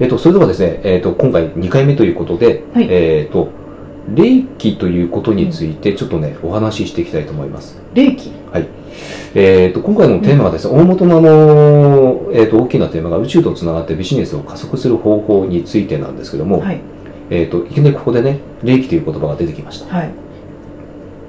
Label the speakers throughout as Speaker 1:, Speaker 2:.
Speaker 1: えっと、それではですね、えっと、今回2回目ということで、
Speaker 2: はい。
Speaker 1: えっと、霊気ということについてちょっとね、お話ししていきたいと思います。
Speaker 2: 霊気？
Speaker 1: えっと、今回のテーマはですね、大元のあの、えっと、大きなテーマが宇宙とつながってビジネスを加速する方法についてなんですけども、
Speaker 2: はい。
Speaker 1: えっと、いきなりここでね、霊気という言葉が出てきました。
Speaker 2: はい。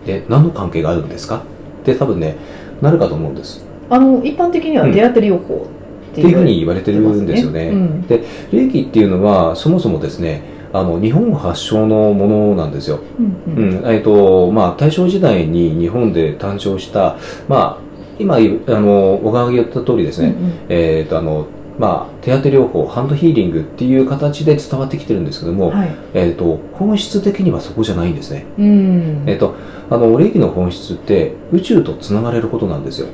Speaker 1: で、何の関係があるんですか？って多分ね、なるかと思うんです。
Speaker 2: あの一般的には手当て療法。っ
Speaker 1: っていうふうに言われてるんですよね。
Speaker 2: うん
Speaker 1: で、霊気っていうのは、そもそもですね、あの、日本発祥のものなんですよ。
Speaker 2: うんうん
Speaker 1: うん、えっと、まあ、大正時代に日本で誕生した、まあ、今、あの、小川が言った通りですね、えっと、あの、まあ、手当て療法、ハンドヒーリングっていう形で伝わってきてるんですけども、
Speaker 2: うんうんはい
Speaker 1: えっと、本質的にはそこじゃないんですね。
Speaker 2: うん
Speaker 1: えっと、あの、霊気の本質って宇宙とつながれることなんですよ。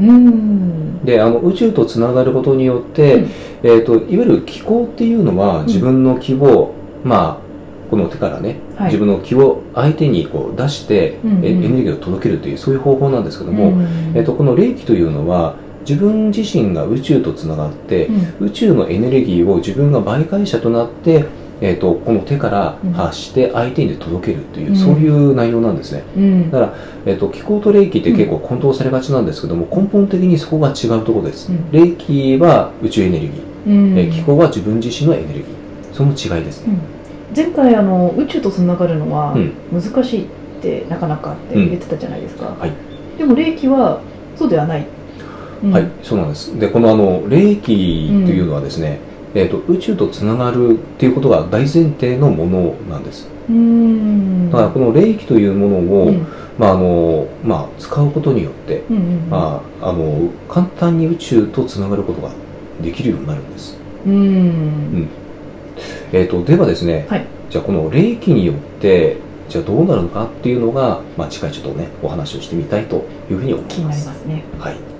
Speaker 2: うん。
Speaker 1: で、あの、宇宙とつながることによって、
Speaker 2: うん。
Speaker 1: えっと、いわゆる気候っていうのは自分の気を、まあ、この手からね、
Speaker 2: はい。
Speaker 1: 自分の気を相手にこう出して、
Speaker 2: うんうん。
Speaker 1: えエネルギーを届けるというそういう方法なんですけども、
Speaker 2: うん
Speaker 1: えっと、この霊気というのは自分自身が宇宙とつながって、宇宙のエネルギーを自分が媒介者となって、えっと、この手から発して相手に届けるという、
Speaker 2: うん。
Speaker 1: そういう内容なんですね。
Speaker 2: うん。
Speaker 1: だから、えっと、気候と霊気って結構混同されがちなんですけども、根本的にそこが違うところです。
Speaker 2: うん。
Speaker 1: 霊気は宇宙エネルギー、
Speaker 2: うん。
Speaker 1: えー気候は自分自身のエネルギー。その違いですね。
Speaker 2: うん。前回あの宇宙とつながるのは
Speaker 1: うん。
Speaker 2: 難しいってなかなかって言ってたじゃないですか、
Speaker 1: はい。
Speaker 2: でも霊気はそうではない、うん。
Speaker 1: はい、そうなんです。で、このあの、霊気というのはですね、えっと、宇宙とつながるっていうことが大前提のものなんです。
Speaker 2: うん
Speaker 1: だから、この霊気というものを、
Speaker 2: うん
Speaker 1: まあ、あの、まあ、使うことによって、
Speaker 2: うんうん
Speaker 1: まあ、あの、簡単に宇宙とつながることができるようになるんです。
Speaker 2: うん
Speaker 1: えっと、ではですね、
Speaker 2: はい
Speaker 1: じゃあこの霊気によって、じゃあどうなるのかっていうのが、まあ、近いちょっとね、お話をしてみたいというふうに思い
Speaker 2: 気に
Speaker 1: ます。
Speaker 2: なりますね
Speaker 1: はい。